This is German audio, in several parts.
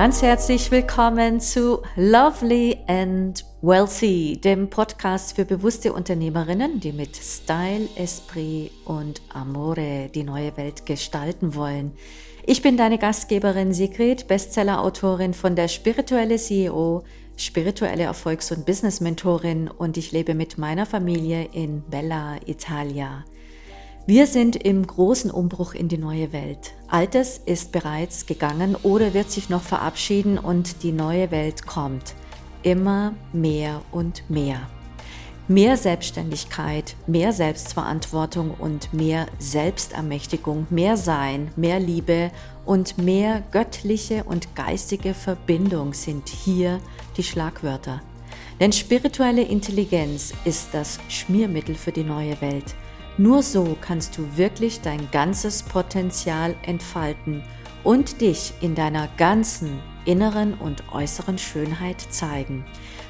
Ganz herzlich willkommen zu Lovely and Wealthy, dem Podcast für bewusste Unternehmerinnen, die mit Style, Esprit und Amore die neue Welt gestalten wollen. Ich bin deine Gastgeberin Sigrid, Bestseller-Autorin von der Spirituelle CEO, spirituelle Erfolgs- und Business-Mentorin und ich lebe mit meiner Familie in Bella, Italia. Wir sind im großen Umbruch in die neue Welt. Altes ist bereits gegangen oder wird sich noch verabschieden und die neue Welt kommt. Immer mehr und mehr. Mehr Selbstständigkeit, mehr Selbstverantwortung und mehr Selbstermächtigung, mehr Sein, mehr Liebe und mehr göttliche und geistige Verbindung sind hier die Schlagwörter. Denn spirituelle Intelligenz ist das Schmiermittel für die neue Welt. Nur so kannst du wirklich dein ganzes Potenzial entfalten und dich in deiner ganzen inneren und äußeren Schönheit zeigen.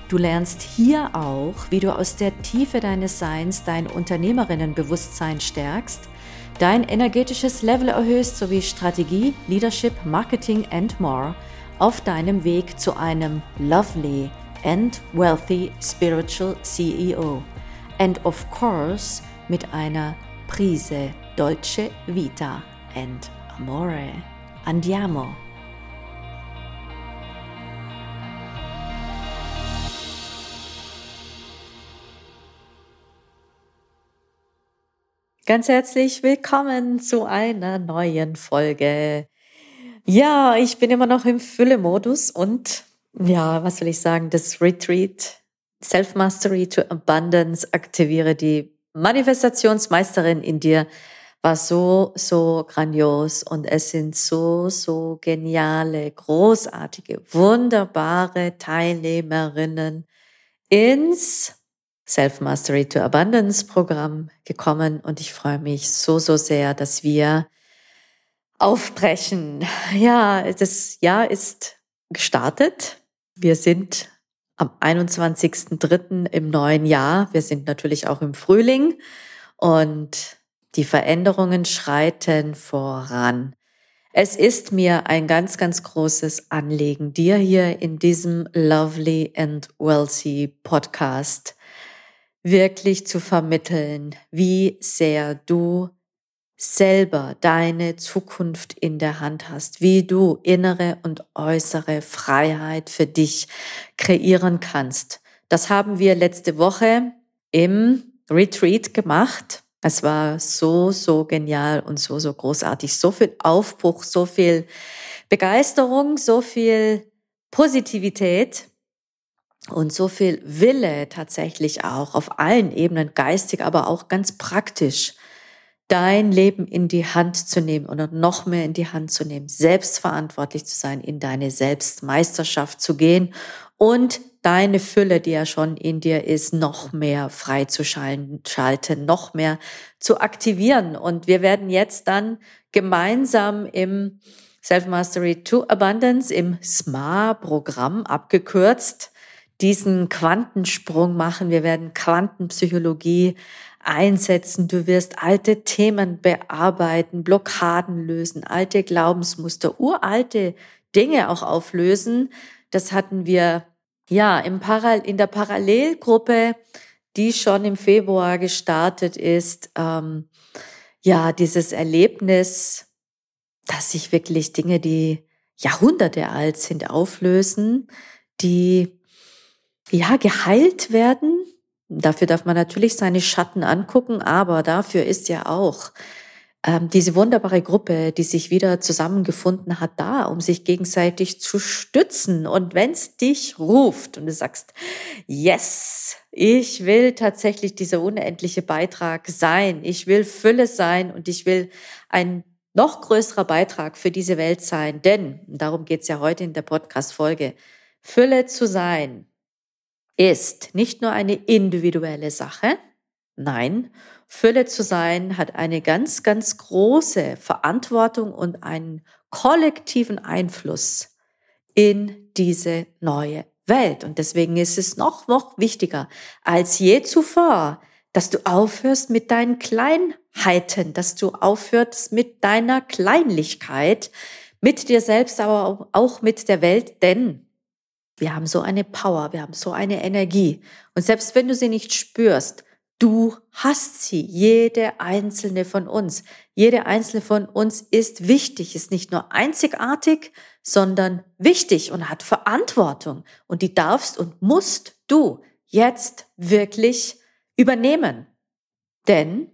Du lernst hier auch, wie du aus der Tiefe deines Seins dein Unternehmerinnenbewusstsein stärkst, dein energetisches Level erhöhst sowie Strategie, Leadership, Marketing and more auf deinem Weg zu einem lovely and wealthy spiritual CEO. And of course, mit einer Prise Dolce Vita and Amore. Andiamo! Ganz herzlich willkommen zu einer neuen Folge. Ja, ich bin immer noch im Fülle-Modus und ja, was soll ich sagen, das Retreat Self-Mastery to Abundance aktiviere die Manifestationsmeisterin in dir war so, so grandios und es sind so, so geniale, großartige, wunderbare Teilnehmerinnen ins Self-Mastery to Abundance Programm gekommen und ich freue mich so, so sehr, dass wir aufbrechen. Ja, das Jahr ist gestartet. Wir sind am 21.03. im neuen Jahr. Wir sind natürlich auch im Frühling und die Veränderungen schreiten voran. Es ist mir ein ganz, ganz großes Anliegen, dir hier in diesem Lovely and Wealthy Podcast wirklich zu vermitteln, wie sehr du selber deine Zukunft in der Hand hast, wie du innere und äußere Freiheit für dich kreieren kannst. Das haben wir letzte Woche im Retreat gemacht. Es war so, so genial und so, so großartig. So viel Aufbruch, so viel Begeisterung, so viel Positivität und so viel Wille tatsächlich auch auf allen Ebenen, geistig, aber auch ganz praktisch dein Leben in die Hand zu nehmen oder noch mehr in die Hand zu nehmen, selbstverantwortlich zu sein, in deine Selbstmeisterschaft zu gehen und deine Fülle, die ja schon in dir ist, noch mehr freizuschalten, noch mehr zu aktivieren. Und wir werden jetzt dann gemeinsam im Self-Mastery to Abundance, im SMA-Programm abgekürzt, diesen Quantensprung machen. Wir werden Quantenpsychologie einsetzen. Du wirst alte Themen bearbeiten, Blockaden lösen, alte Glaubensmuster, uralte Dinge auch auflösen. Das hatten wir ja im Paral in der Parallelgruppe, die schon im Februar gestartet ist. Ähm, ja, dieses Erlebnis, dass sich wirklich Dinge, die Jahrhunderte alt sind, auflösen, die ja geheilt werden, Dafür darf man natürlich seine Schatten angucken, aber dafür ist ja auch ähm, diese wunderbare Gruppe, die sich wieder zusammengefunden hat, da, um sich gegenseitig zu stützen. Und wenn es dich ruft und du sagst, yes, ich will tatsächlich dieser unendliche Beitrag sein, ich will Fülle sein und ich will ein noch größerer Beitrag für diese Welt sein, denn, darum geht's ja heute in der Podcast-Folge, Fülle zu sein, ist nicht nur eine individuelle Sache, nein, Fülle zu sein hat eine ganz, ganz große Verantwortung und einen kollektiven Einfluss in diese neue Welt. Und deswegen ist es noch, noch wichtiger als je zuvor, dass du aufhörst mit deinen Kleinheiten, dass du aufhörst mit deiner Kleinlichkeit, Mit dir selbst, aber auch mit der Welt, denn wir haben so eine Power, wir haben so eine Energie. Und selbst wenn du sie nicht spürst, du hast sie, jede einzelne von uns. Jede einzelne von uns ist wichtig, ist nicht nur einzigartig, sondern wichtig und hat Verantwortung. Und die darfst und musst du jetzt wirklich übernehmen. Denn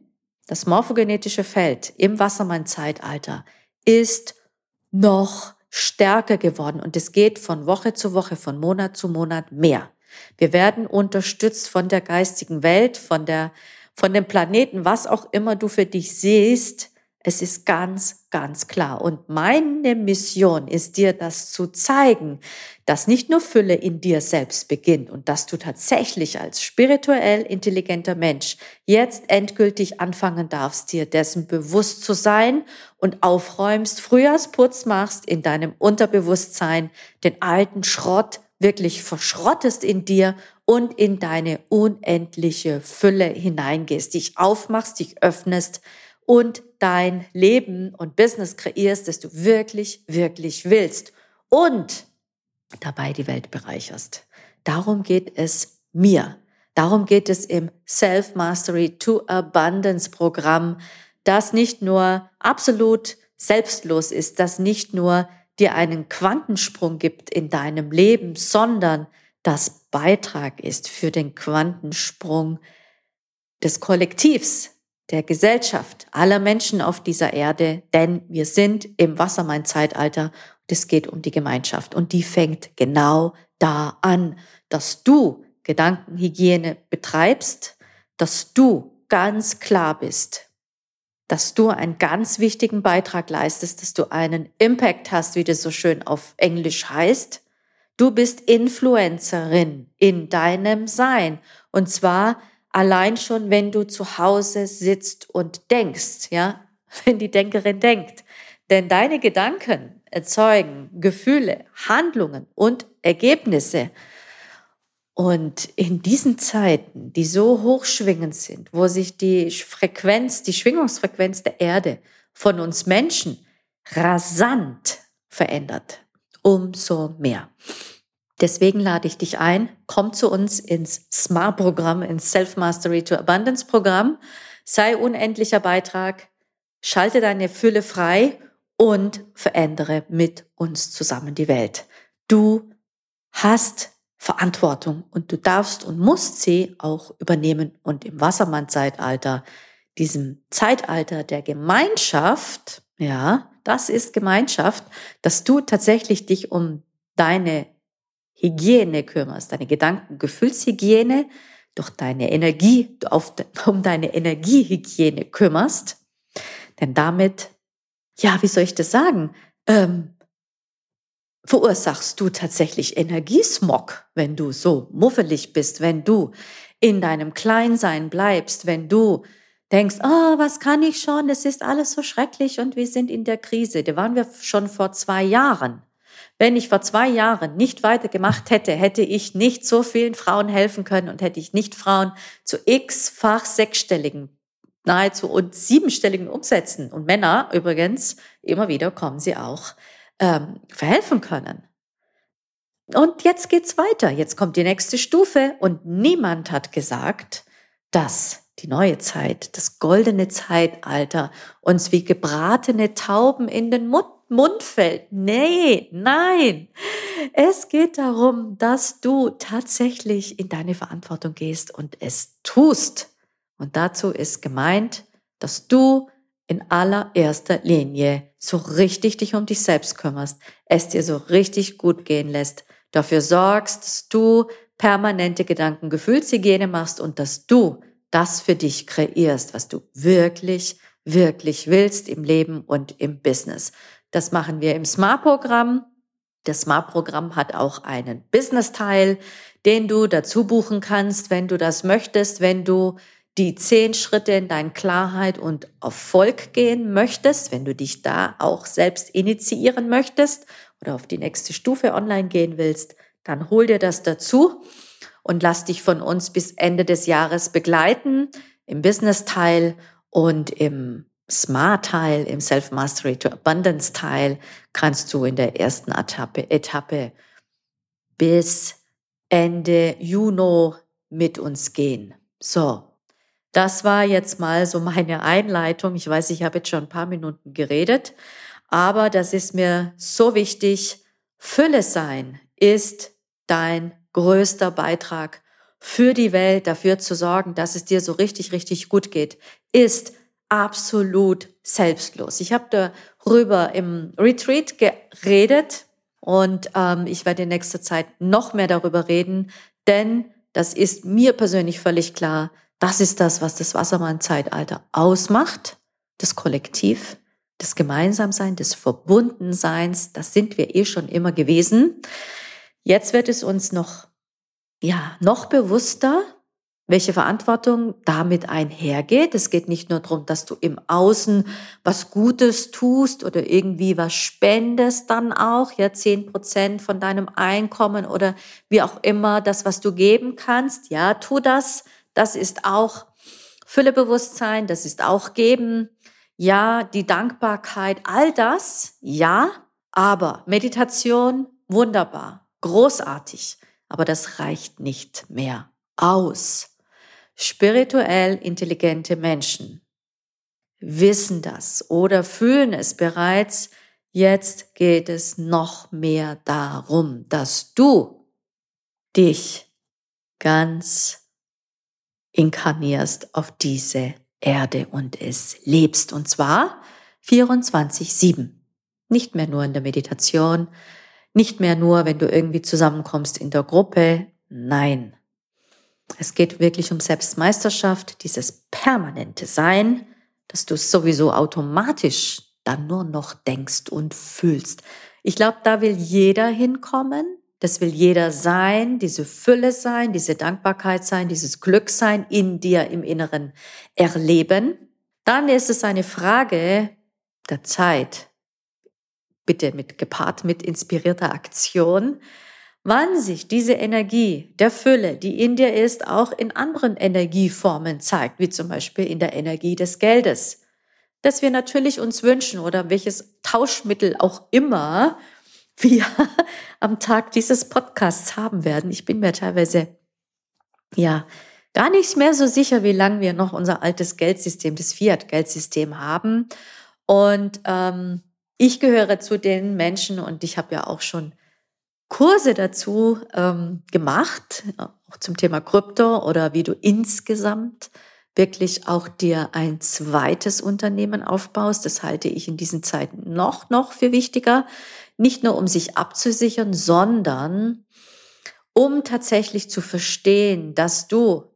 das morphogenetische Feld im Wassermann-Zeitalter ist noch stärker geworden und es geht von Woche zu Woche, von Monat zu Monat mehr. Wir werden unterstützt von der geistigen Welt, von der, von dem Planeten, was auch immer du für dich siehst, es ist ganz, ganz klar. Und meine Mission ist dir das zu zeigen, dass nicht nur Fülle in dir selbst beginnt und dass du tatsächlich als spirituell intelligenter Mensch jetzt endgültig anfangen darfst, dir dessen bewusst zu sein und aufräumst, Frühjahrsputz machst in deinem Unterbewusstsein, den alten Schrott wirklich verschrottest in dir und in deine unendliche Fülle hineingehst, dich aufmachst, dich öffnest, und dein Leben und Business kreierst, das du wirklich, wirklich willst und dabei die Welt bereicherst. Darum geht es mir. Darum geht es im Self-Mastery to Abundance Programm, das nicht nur absolut selbstlos ist, das nicht nur dir einen Quantensprung gibt in deinem Leben, sondern das Beitrag ist für den Quantensprung des Kollektivs, der Gesellschaft, aller Menschen auf dieser Erde, denn wir sind im Wassermann-Zeitalter und es geht um die Gemeinschaft und die fängt genau da an, dass du Gedankenhygiene betreibst, dass du ganz klar bist, dass du einen ganz wichtigen Beitrag leistest, dass du einen Impact hast, wie das so schön auf Englisch heißt. Du bist Influencerin in deinem Sein und zwar Allein schon, wenn du zu Hause sitzt und denkst, ja, wenn die Denkerin denkt. Denn deine Gedanken erzeugen Gefühle, Handlungen und Ergebnisse. Und in diesen Zeiten, die so hochschwingend sind, wo sich die Frequenz, die Schwingungsfrequenz der Erde von uns Menschen rasant verändert, umso mehr. Deswegen lade ich dich ein, komm zu uns ins SMART-Programm, ins Self-Mastery to Abundance-Programm, sei unendlicher Beitrag, schalte deine Fülle frei und verändere mit uns zusammen die Welt. Du hast Verantwortung und du darfst und musst sie auch übernehmen und im Wassermann-Zeitalter, diesem Zeitalter der Gemeinschaft, ja, das ist Gemeinschaft, dass du tatsächlich dich um deine Hygiene kümmerst, deine Gedanken, Gefühlshygiene, durch deine Energie, auf, um deine Energiehygiene kümmerst. Denn damit, ja, wie soll ich das sagen, ähm, verursachst du tatsächlich Energiesmog, wenn du so muffelig bist, wenn du in deinem Kleinsein bleibst, wenn du denkst, oh, was kann ich schon, es ist alles so schrecklich und wir sind in der Krise. Da waren wir schon vor zwei Jahren. Wenn ich vor zwei Jahren nicht weitergemacht hätte, hätte ich nicht so vielen Frauen helfen können und hätte ich nicht Frauen zu x-fach sechsstelligen, nahezu und siebenstelligen Umsätzen und Männer übrigens, immer wieder kommen sie auch, ähm, verhelfen können. Und jetzt geht's weiter. Jetzt kommt die nächste Stufe und niemand hat gesagt, dass die neue Zeit, das goldene Zeitalter uns wie gebratene Tauben in den Mund Mund fällt. Nee, nein. Es geht darum, dass du tatsächlich in deine Verantwortung gehst und es tust. Und dazu ist gemeint, dass du in allererster Linie so richtig dich um dich selbst kümmerst, es dir so richtig gut gehen lässt, dafür sorgst, dass du permanente Gedanken-Gefühlshygiene machst und dass du das für dich kreierst, was du wirklich, wirklich willst im Leben und im Business. Das machen wir im Smart-Programm. Das Smart-Programm hat auch einen Business-Teil, den du dazu buchen kannst, wenn du das möchtest, wenn du die zehn Schritte in deine Klarheit und Erfolg gehen möchtest, wenn du dich da auch selbst initiieren möchtest oder auf die nächste Stufe online gehen willst, dann hol dir das dazu und lass dich von uns bis Ende des Jahres begleiten im Business-Teil und im Smart-Teil, im Self-Mastery to Abundance-Teil kannst du in der ersten Etappe, Etappe bis Ende Juni mit uns gehen. So, das war jetzt mal so meine Einleitung. Ich weiß, ich habe jetzt schon ein paar Minuten geredet, aber das ist mir so wichtig. Fülle sein ist dein größter Beitrag für die Welt, dafür zu sorgen, dass es dir so richtig, richtig gut geht, ist absolut selbstlos. Ich habe darüber im Retreat geredet und ähm, ich werde in nächster Zeit noch mehr darüber reden, denn das ist mir persönlich völlig klar. Das ist das, was das Wassermann-Zeitalter ausmacht, das Kollektiv, das Gemeinsamsein, des Verbundenseins. Das sind wir eh schon immer gewesen. Jetzt wird es uns noch, ja, noch bewusster, welche Verantwortung damit einhergeht. Es geht nicht nur darum, dass du im Außen was Gutes tust oder irgendwie was spendest dann auch, ja, zehn Prozent von deinem Einkommen oder wie auch immer das, was du geben kannst. Ja, tu das. Das ist auch Füllebewusstsein, das ist auch geben. Ja, die Dankbarkeit, all das, ja, aber Meditation, wunderbar, großartig, aber das reicht nicht mehr aus. Spirituell intelligente Menschen wissen das oder fühlen es bereits. Jetzt geht es noch mehr darum, dass du dich ganz inkarnierst auf diese Erde und es lebst. Und zwar 24-7. Nicht mehr nur in der Meditation, nicht mehr nur, wenn du irgendwie zusammenkommst in der Gruppe. Nein, es geht wirklich um Selbstmeisterschaft, dieses permanente Sein, dass du sowieso automatisch dann nur noch denkst und fühlst. Ich glaube, da will jeder hinkommen. Das will jeder sein, diese Fülle sein, diese Dankbarkeit sein, dieses Glück sein, in dir im Inneren erleben. Dann ist es eine Frage der Zeit. Bitte mit gepaart mit inspirierter Aktion wann sich diese Energie der Fülle, die in dir ist, auch in anderen Energieformen zeigt, wie zum Beispiel in der Energie des Geldes, das wir natürlich uns wünschen oder welches Tauschmittel auch immer wir am Tag dieses Podcasts haben werden. Ich bin mir teilweise ja gar nicht mehr so sicher, wie lange wir noch unser altes Geldsystem, das Fiat-Geldsystem haben. Und ähm, ich gehöre zu den Menschen und ich habe ja auch schon Kurse dazu ähm, gemacht, auch zum Thema Krypto oder wie du insgesamt wirklich auch dir ein zweites Unternehmen aufbaust. Das halte ich in diesen Zeiten noch, noch für wichtiger. Nicht nur, um sich abzusichern, sondern um tatsächlich zu verstehen, dass du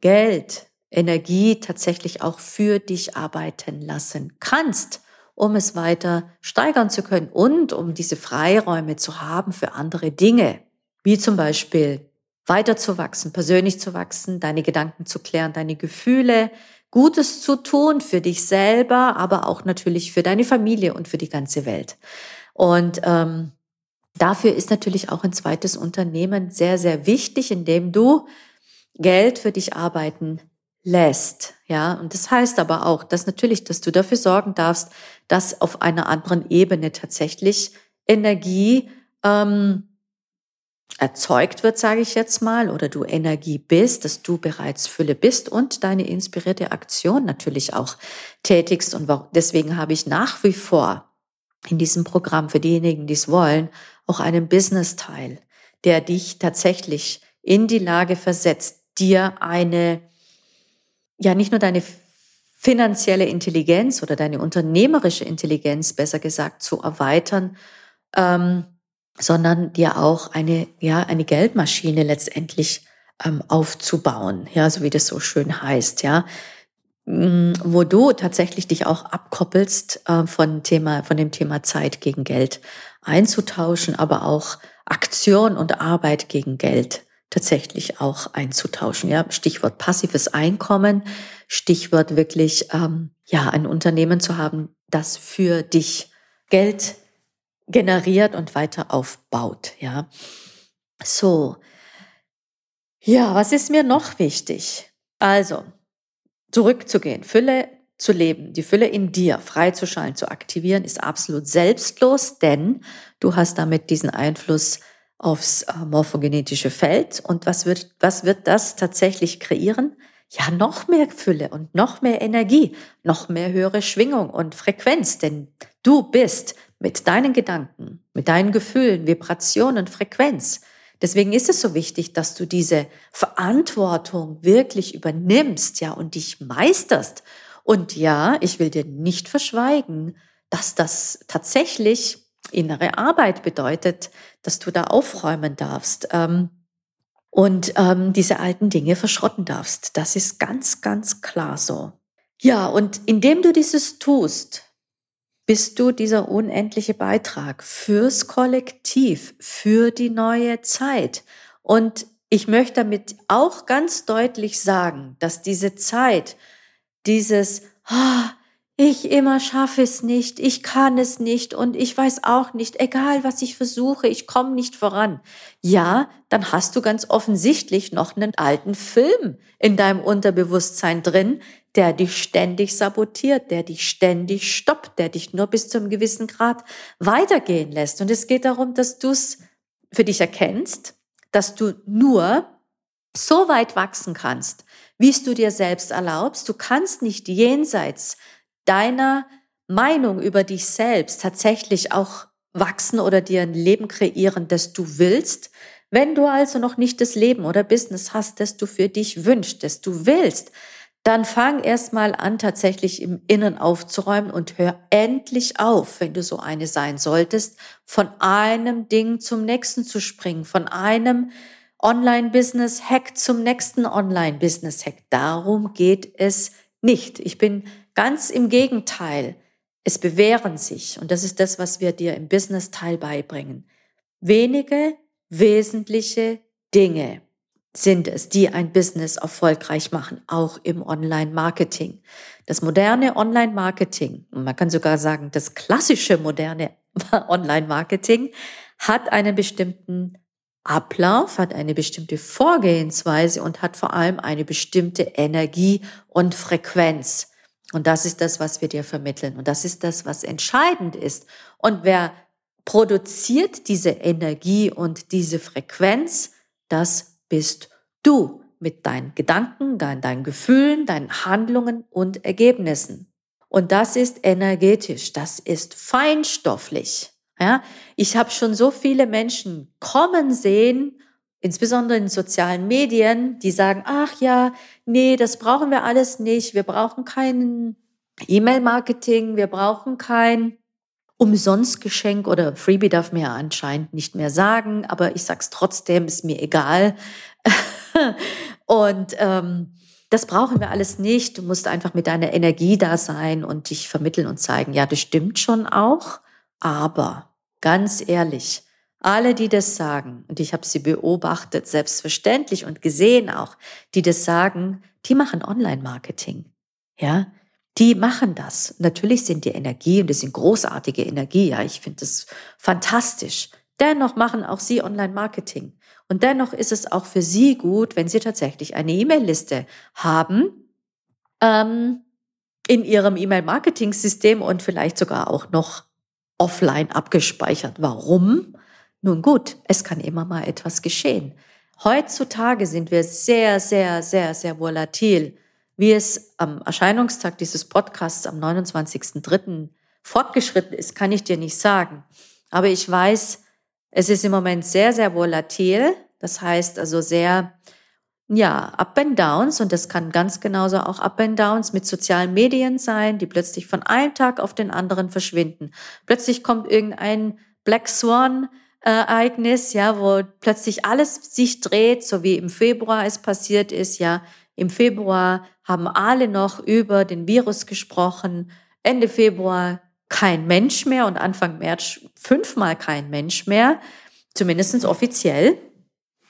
Geld, Energie tatsächlich auch für dich arbeiten lassen kannst um es weiter steigern zu können und um diese Freiräume zu haben für andere Dinge, wie zum Beispiel weiter zu wachsen, persönlich zu wachsen, deine Gedanken zu klären, deine Gefühle, Gutes zu tun für dich selber, aber auch natürlich für deine Familie und für die ganze Welt. Und ähm, dafür ist natürlich auch ein zweites Unternehmen sehr, sehr wichtig, indem du Geld für dich arbeiten lässt. Ja, und das heißt aber auch, dass natürlich, dass du dafür sorgen darfst, dass auf einer anderen Ebene tatsächlich Energie ähm, erzeugt wird, sage ich jetzt mal, oder du Energie bist, dass du bereits Fülle bist und deine inspirierte Aktion natürlich auch tätigst. Und deswegen habe ich nach wie vor in diesem Programm für diejenigen, die es wollen, auch einen Business-Teil, der dich tatsächlich in die Lage versetzt, dir eine ja nicht nur deine finanzielle Intelligenz oder deine unternehmerische Intelligenz, besser gesagt, zu erweitern, ähm, sondern dir auch eine, ja, eine Geldmaschine letztendlich ähm, aufzubauen, ja, so wie das so schön heißt, ja, mm, wo du tatsächlich dich auch abkoppelst äh, von Thema, von dem Thema Zeit gegen Geld einzutauschen, aber auch Aktion und Arbeit gegen Geld tatsächlich auch einzutauschen. Ja, Stichwort passives Einkommen, Stichwort wirklich ähm, ja ein Unternehmen zu haben, das für dich Geld generiert und weiter aufbaut. Ja, so. Ja, was ist mir noch wichtig? Also zurückzugehen. Fülle zu leben, die Fülle in dir freizuschalten, zu aktivieren, ist absolut selbstlos, denn du hast damit diesen Einfluss aufs äh, morphogenetische Feld. Und was wird, was wird das tatsächlich kreieren? Ja, noch mehr Fülle und noch mehr Energie, noch mehr höhere Schwingung und Frequenz, denn du bist mit deinen Gedanken, mit deinen Gefühlen, Vibrationen, Frequenz. Deswegen ist es so wichtig, dass du diese Verantwortung wirklich übernimmst, ja, und dich meisterst und ja, ich will dir nicht verschweigen, dass das tatsächlich innere Arbeit bedeutet, dass du da aufräumen darfst ähm, und ähm, diese alten Dinge verschrotten darfst. Das ist ganz, ganz klar so. Ja, und indem du dieses tust, bist du dieser unendliche Beitrag fürs Kollektiv, für die neue Zeit. Und ich möchte damit auch ganz deutlich sagen, dass diese Zeit, dieses, oh, ich immer schaffe es nicht, ich kann es nicht und ich weiß auch nicht, egal was ich versuche, ich komme nicht voran. Ja, dann hast du ganz offensichtlich noch einen alten Film in deinem Unterbewusstsein drin, der dich ständig sabotiert, der dich ständig stoppt, der dich nur bis zu einem gewissen Grad weitergehen lässt. Und es geht darum, dass du es für dich erkennst, dass du nur so weit wachsen kannst, wie es du dir selbst erlaubst. Du kannst nicht jenseits deiner Meinung über dich selbst tatsächlich auch wachsen oder dir ein Leben kreieren, das du willst. Wenn du also noch nicht das Leben oder Business hast, das du für dich wünschst, das du willst, dann fang erst mal an, tatsächlich im Innen aufzuräumen und hör endlich auf, wenn du so eine sein solltest, von einem Ding zum nächsten zu springen, von einem Online-Business-Hack zum nächsten Online-Business-Hack. Darum geht es nicht. Ich bin ganz im Gegenteil. Es bewähren sich, und das ist das, was wir dir im Business-Teil beibringen, wenige wesentliche Dinge sind es, die ein Business erfolgreich machen, auch im Online-Marketing. Das moderne Online-Marketing, man kann sogar sagen, das klassische moderne Online-Marketing hat einen bestimmten Ablauf, hat eine bestimmte Vorgehensweise und hat vor allem eine bestimmte Energie und Frequenz. Und das ist das, was wir dir vermitteln. Und das ist das, was entscheidend ist. Und wer produziert diese Energie und diese Frequenz, das bist du mit deinen Gedanken, deinen, Gefühlen, deinen Handlungen und Ergebnissen. Und das ist energetisch, das ist feinstofflich. Ja, ich habe schon so viele Menschen kommen sehen, insbesondere in sozialen Medien, die sagen, ach ja, nee, das brauchen wir alles nicht. Wir brauchen kein E-Mail-Marketing, wir brauchen kein Umsonstgeschenk oder Freebie darf mir ja anscheinend nicht mehr sagen, aber ich sag's trotzdem, ist mir egal. und ähm, das brauchen wir alles nicht. Du musst einfach mit deiner Energie da sein und dich vermitteln und zeigen, ja, das stimmt schon auch, aber Ganz ehrlich, alle, die das sagen, und ich habe sie beobachtet, selbstverständlich und gesehen auch, die das sagen, die machen Online-Marketing. Ja, die machen das. Natürlich sind die Energie und das sind großartige Energie. Ja, ich finde das fantastisch. Dennoch machen auch sie Online-Marketing. Und dennoch ist es auch für sie gut, wenn sie tatsächlich eine E-Mail-Liste haben ähm, in ihrem E-Mail-Marketing-System und vielleicht sogar auch noch offline abgespeichert. Warum? Nun gut, es kann immer mal etwas geschehen. Heutzutage sind wir sehr, sehr, sehr, sehr volatil. Wie es am Erscheinungstag dieses Podcasts am 29.03. fortgeschritten ist, kann ich dir nicht sagen. Aber ich weiß, es ist im Moment sehr, sehr volatil. Das heißt also sehr ja, Up and Downs und das kann ganz genauso auch Up and Downs mit sozialen Medien sein, die plötzlich von einem Tag auf den anderen verschwinden. Plötzlich kommt irgendein Black Swan Ereignis, ja, wo plötzlich alles sich dreht, so wie im Februar es passiert ist, ja. Im Februar haben alle noch über den Virus gesprochen. Ende Februar kein Mensch mehr und Anfang März fünfmal kein Mensch mehr, zumindestens offiziell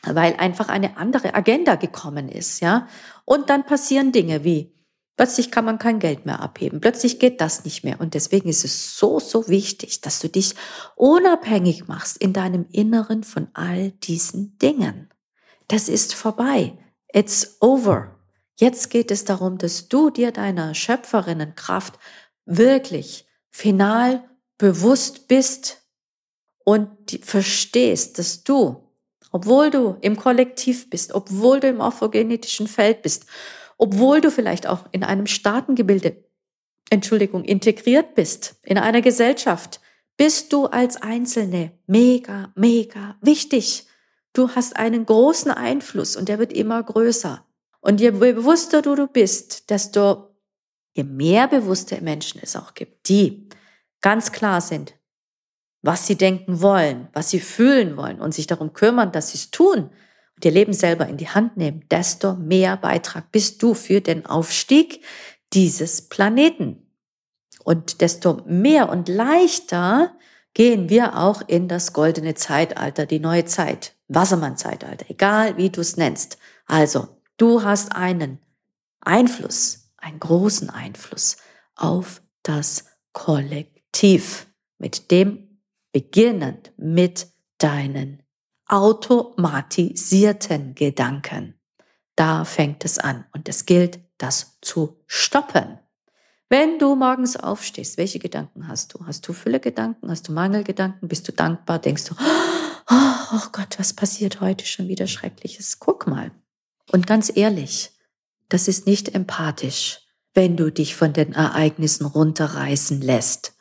weil einfach eine andere Agenda gekommen ist, ja. Und dann passieren Dinge wie, plötzlich kann man kein Geld mehr abheben, plötzlich geht das nicht mehr. Und deswegen ist es so, so wichtig, dass du dich unabhängig machst in deinem Inneren von all diesen Dingen. Das ist vorbei. It's over. Jetzt geht es darum, dass du dir deiner Schöpferinnenkraft wirklich final bewusst bist und verstehst, dass du, obwohl du im Kollektiv bist, obwohl du im orthogenetischen Feld bist, obwohl du vielleicht auch in einem Staatengebilde, Entschuldigung, integriert bist, in einer Gesellschaft, bist du als Einzelne mega, mega wichtig. Du hast einen großen Einfluss und der wird immer größer. Und je bewusster du, du bist, desto je mehr bewusste Menschen es auch gibt, die ganz klar sind, was sie denken wollen, was sie fühlen wollen und sich darum kümmern, dass sie es tun und ihr Leben selber in die Hand nehmen, desto mehr Beitrag bist du für den Aufstieg dieses Planeten. Und desto mehr und leichter gehen wir auch in das goldene Zeitalter, die neue Zeit, Wassermann-Zeitalter, egal wie du es nennst. Also, du hast einen Einfluss, einen großen Einfluss auf das Kollektiv, mit dem beginnend mit deinen automatisierten Gedanken. Da fängt es an und es gilt, das zu stoppen. Wenn du morgens aufstehst, welche Gedanken hast du? Hast du Fülle Gedanken? Hast du Mangelgedanken? Bist du dankbar? Denkst du, oh, oh Gott, was passiert heute schon wieder Schreckliches? Guck mal. Und ganz ehrlich, das ist nicht empathisch, wenn du dich von den Ereignissen runterreißen lässt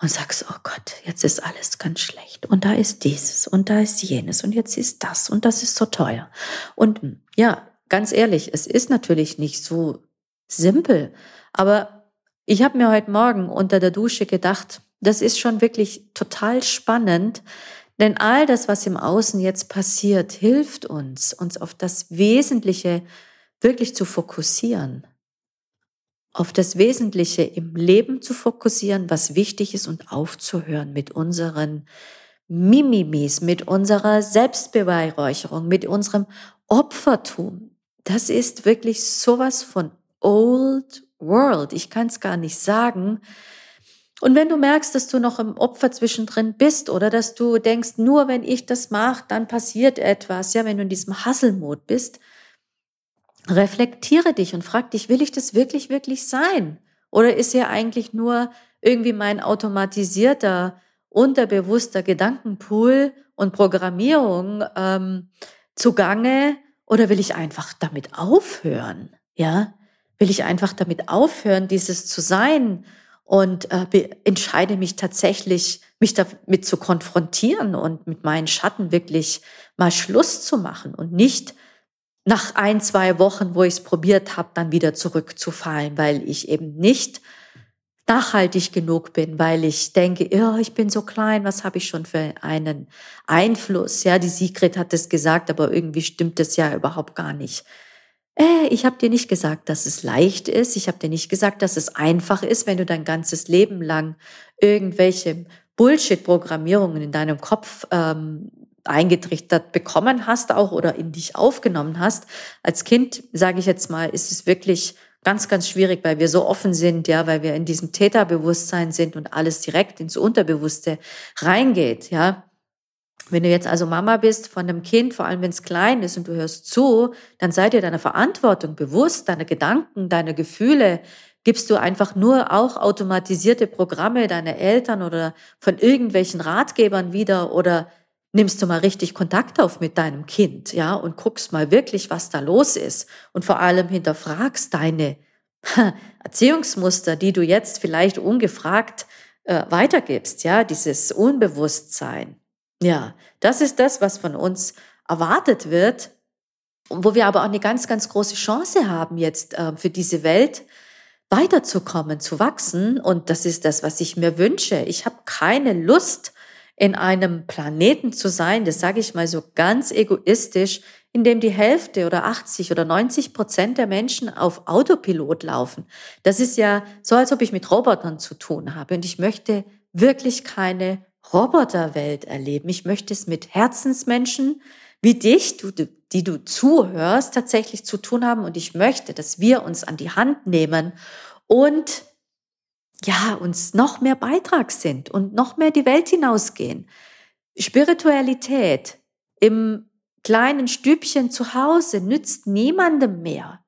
und sagst, oh Gott, jetzt ist alles ganz schlecht und da ist dieses und da ist jenes und jetzt ist das und das ist so teuer. Und ja, ganz ehrlich, es ist natürlich nicht so simpel, aber ich habe mir heute Morgen unter der Dusche gedacht, das ist schon wirklich total spannend, denn all das, was im Außen jetzt passiert, hilft uns, uns auf das Wesentliche wirklich zu fokussieren, auf das Wesentliche im Leben zu fokussieren, was wichtig ist und aufzuhören mit unseren Mimimis, mit unserer Selbstbeweihräucherung, mit unserem Opfertum. Das ist wirklich sowas von old world. Ich kann es gar nicht sagen. Und wenn du merkst, dass du noch im Opfer zwischendrin bist oder dass du denkst, nur wenn ich das mache, dann passiert etwas, ja, wenn du in diesem Hasselmod bist, reflektiere dich und frag dich, will ich das wirklich, wirklich sein? Oder ist ja eigentlich nur irgendwie mein automatisierter, unterbewusster Gedankenpool und Programmierung ähm, zugange? Oder will ich einfach damit aufhören? Ja, will ich einfach damit aufhören, dieses zu sein und äh, entscheide mich tatsächlich, mich damit zu konfrontieren und mit meinen Schatten wirklich mal Schluss zu machen und nicht nach ein, zwei Wochen, wo ich es probiert habe, dann wieder zurückzufallen, weil ich eben nicht nachhaltig genug bin, weil ich denke, ja, ich bin so klein, was habe ich schon für einen Einfluss? Ja, die Sigrid hat es gesagt, aber irgendwie stimmt das ja überhaupt gar nicht äh, ich habe dir nicht gesagt, dass es leicht ist, ich habe dir nicht gesagt, dass es einfach ist, wenn du dein ganzes Leben lang irgendwelche Bullshit-Programmierungen in deinem Kopf ähm, eingetrichtert bekommen hast auch oder in dich aufgenommen hast. Als Kind, sage ich jetzt mal, ist es wirklich ganz, ganz schwierig, weil wir so offen sind, ja, weil wir in diesem Täterbewusstsein sind und alles direkt ins Unterbewusste reingeht, ja. Wenn du jetzt also Mama bist von einem Kind, vor allem wenn es klein ist und du hörst zu, dann sei dir deiner Verantwortung bewusst, deine Gedanken, deine Gefühle, gibst du einfach nur auch automatisierte Programme deiner Eltern oder von irgendwelchen Ratgebern wieder oder nimmst du mal richtig Kontakt auf mit deinem Kind, ja, und guckst mal wirklich, was da los ist und vor allem hinterfragst deine Erziehungsmuster, die du jetzt vielleicht ungefragt äh, weitergibst, ja, dieses Unbewusstsein. Ja, das ist das, was von uns erwartet wird, wo wir aber auch eine ganz, ganz große Chance haben, jetzt äh, für diese Welt weiterzukommen, zu wachsen. Und das ist das, was ich mir wünsche. Ich habe keine Lust, in einem Planeten zu sein, das sage ich mal so ganz egoistisch, in dem die Hälfte oder 80 oder 90 Prozent der Menschen auf Autopilot laufen. Das ist ja so, als ob ich mit Robotern zu tun habe. Und ich möchte wirklich keine Roboterwelt erleben. Ich möchte es mit Herzensmenschen wie dich, du, die du zuhörst, tatsächlich zu tun haben. Und ich möchte, dass wir uns an die Hand nehmen und ja, uns noch mehr Beitrag sind und noch mehr die Welt hinausgehen. Spiritualität im kleinen Stübchen zu Hause nützt niemandem mehr.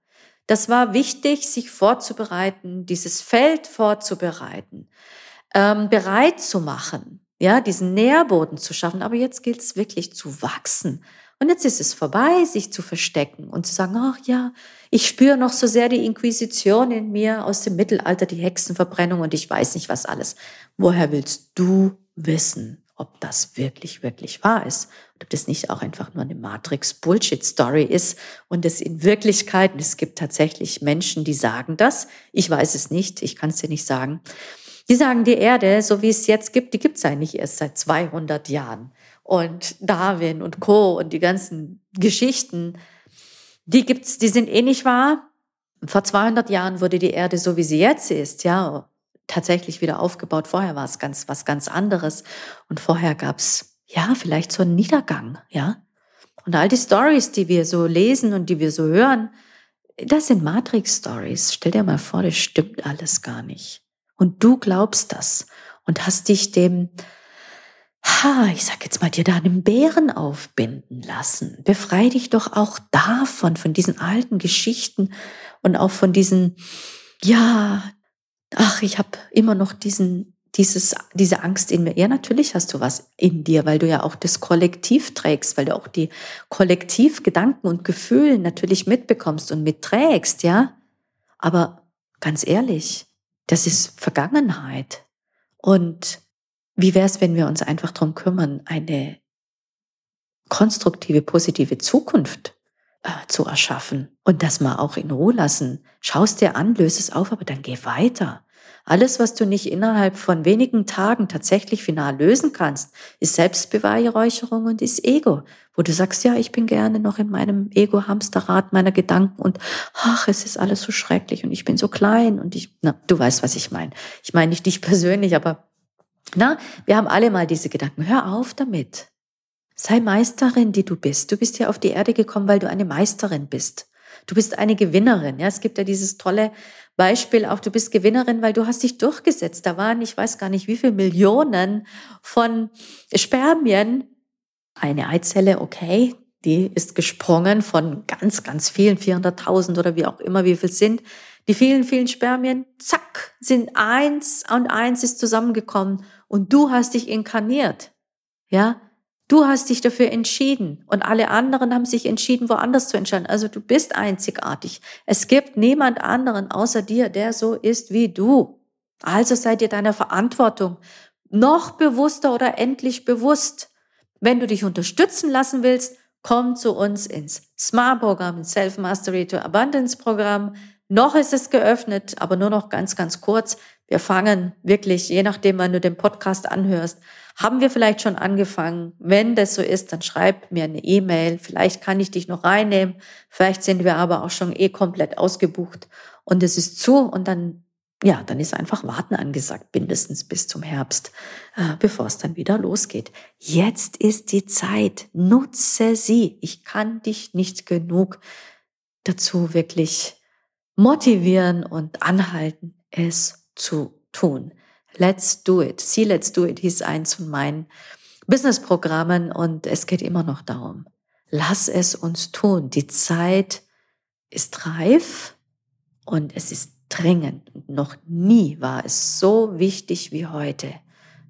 Das war wichtig, sich vorzubereiten, dieses Feld vorzubereiten, ähm, bereit zu machen, ja, diesen Nährboden zu schaffen. Aber jetzt gilt es wirklich zu wachsen. Und jetzt ist es vorbei, sich zu verstecken und zu sagen, ach ja, ich spüre noch so sehr die Inquisition in mir aus dem Mittelalter, die Hexenverbrennung und ich weiß nicht was alles. Woher willst du wissen, ob das wirklich, wirklich wahr ist? Und ob das nicht auch einfach nur eine Matrix-Bullshit-Story ist und es in Wirklichkeit, und es gibt tatsächlich Menschen, die sagen das, ich weiß es nicht, ich kann es dir nicht sagen, die sagen, die Erde, so wie es jetzt gibt, die gibt es eigentlich erst seit 200 Jahren. Und Darwin und Co. und die ganzen Geschichten, die gibt's, die sind eh nicht wahr. Vor 200 Jahren wurde die Erde so, wie sie jetzt ist, ja, tatsächlich wieder aufgebaut. Vorher war es ganz, was ganz anderes. Und vorher gab's, ja, vielleicht so einen Niedergang, ja. Und all die Stories, die wir so lesen und die wir so hören, das sind Matrix-Stories. Stell dir mal vor, das stimmt alles gar nicht. Und du glaubst das und hast dich dem, ha, ich sag jetzt mal, dir da einen Bären aufbinden lassen. Befrei dich doch auch davon, von diesen alten Geschichten und auch von diesen, ja, ach, ich habe immer noch diesen, dieses, diese Angst in mir. Ja, natürlich hast du was in dir, weil du ja auch das Kollektiv trägst, weil du auch die Kollektivgedanken und Gefühle natürlich mitbekommst und mitträgst, ja. Aber ganz ehrlich, das ist Vergangenheit. Und wie wäre es, wenn wir uns einfach darum kümmern, eine konstruktive, positive Zukunft äh, zu erschaffen und das mal auch in Ruhe lassen. Schau es dir an, löse es auf, aber dann geh weiter. Alles, was du nicht innerhalb von wenigen Tagen tatsächlich final lösen kannst, ist Selbstbeweihräucherung und ist Ego, wo du sagst, ja, ich bin gerne noch in meinem Ego-Hamsterrad meiner Gedanken und ach, es ist alles so schrecklich und ich bin so klein und ich, na, du weißt, was ich meine. Ich meine nicht dich persönlich, aber na, wir haben alle mal diese Gedanken. Hör auf damit. Sei Meisterin, die du bist. Du bist hier auf die Erde gekommen, weil du eine Meisterin bist. Du bist eine Gewinnerin. Ja, es gibt ja dieses tolle Beispiel auch, du bist Gewinnerin, weil du hast dich durchgesetzt. Da waren, ich weiß gar nicht, wie viele Millionen von Spermien. Eine Eizelle, okay, die ist gesprungen von ganz, ganz vielen, 400.000 oder wie auch immer, wie viel sind. Die vielen, vielen Spermien, zack, sind eins und eins ist zusammengekommen und du hast dich inkarniert. Ja, Du hast dich dafür entschieden und alle anderen haben sich entschieden, woanders zu entscheiden. Also du bist einzigartig. Es gibt niemand anderen außer dir, der so ist wie du. Also sei dir deiner Verantwortung noch bewusster oder endlich bewusst. Wenn du dich unterstützen lassen willst, komm zu uns ins SMART-Programm, ins Self-Mastery to Abundance-Programm. Noch ist es geöffnet, aber nur noch ganz, ganz kurz. Wir fangen wirklich, je nachdem, wann du den Podcast anhörst, haben wir vielleicht schon angefangen? Wenn das so ist, dann schreib mir eine E-Mail. Vielleicht kann ich dich noch reinnehmen. Vielleicht sind wir aber auch schon eh komplett ausgebucht und es ist zu und dann, ja, dann ist einfach Warten angesagt, mindestens bis zum Herbst, äh, bevor es dann wieder losgeht. Jetzt ist die Zeit. Nutze sie. Ich kann dich nicht genug dazu wirklich motivieren und anhalten, es zu tun. Let's Do It. See Let's Do It hieß eins von meinen Businessprogrammen und es geht immer noch darum. Lass es uns tun. Die Zeit ist reif und es ist dringend. Noch nie war es so wichtig wie heute,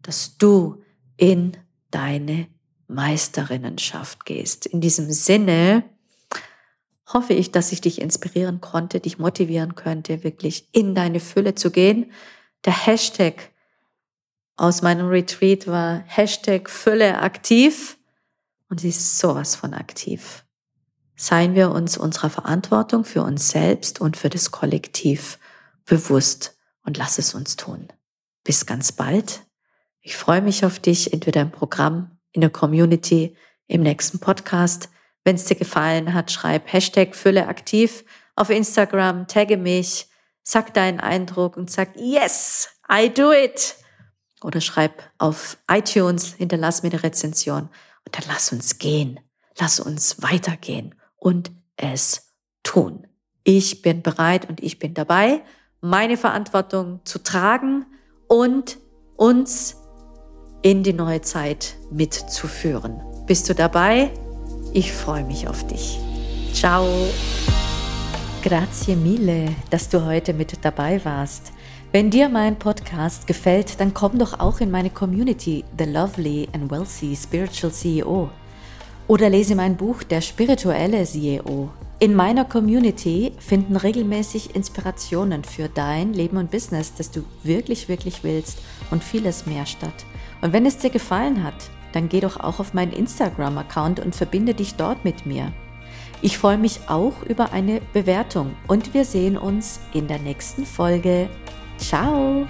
dass du in deine Meisterinnenschaft gehst. In diesem Sinne hoffe ich, dass ich dich inspirieren konnte, dich motivieren könnte, wirklich in deine Fülle zu gehen. Der Hashtag aus meinem Retreat war Hashtag Fülle aktiv und sie ist sowas von aktiv. Seien wir uns unserer Verantwortung für uns selbst und für das Kollektiv bewusst und lass es uns tun. Bis ganz bald. Ich freue mich auf dich, entweder im Programm, in der Community, im nächsten Podcast. Wenn es dir gefallen hat, schreib Hashtag Fülle aktiv auf Instagram, tagge mich, sag deinen Eindruck und sag, yes, I do it. Oder schreib auf iTunes, hinterlass mir eine Rezension und dann lass uns gehen. Lass uns weitergehen und es tun. Ich bin bereit und ich bin dabei, meine Verantwortung zu tragen und uns in die neue Zeit mitzuführen. Bist du dabei? Ich freue mich auf dich. Ciao. Grazie mille, dass du heute mit dabei warst. Wenn dir mein Podcast gefällt, dann komm doch auch in meine Community, The Lovely and Wealthy Spiritual CEO. Oder lese mein Buch Der spirituelle CEO. In meiner Community finden regelmäßig Inspirationen für dein Leben und Business, das du wirklich, wirklich willst und vieles mehr statt. Und wenn es dir gefallen hat, dann geh doch auch auf meinen Instagram-Account und verbinde dich dort mit mir. Ich freue mich auch über eine Bewertung und wir sehen uns in der nächsten Folge. Ciao!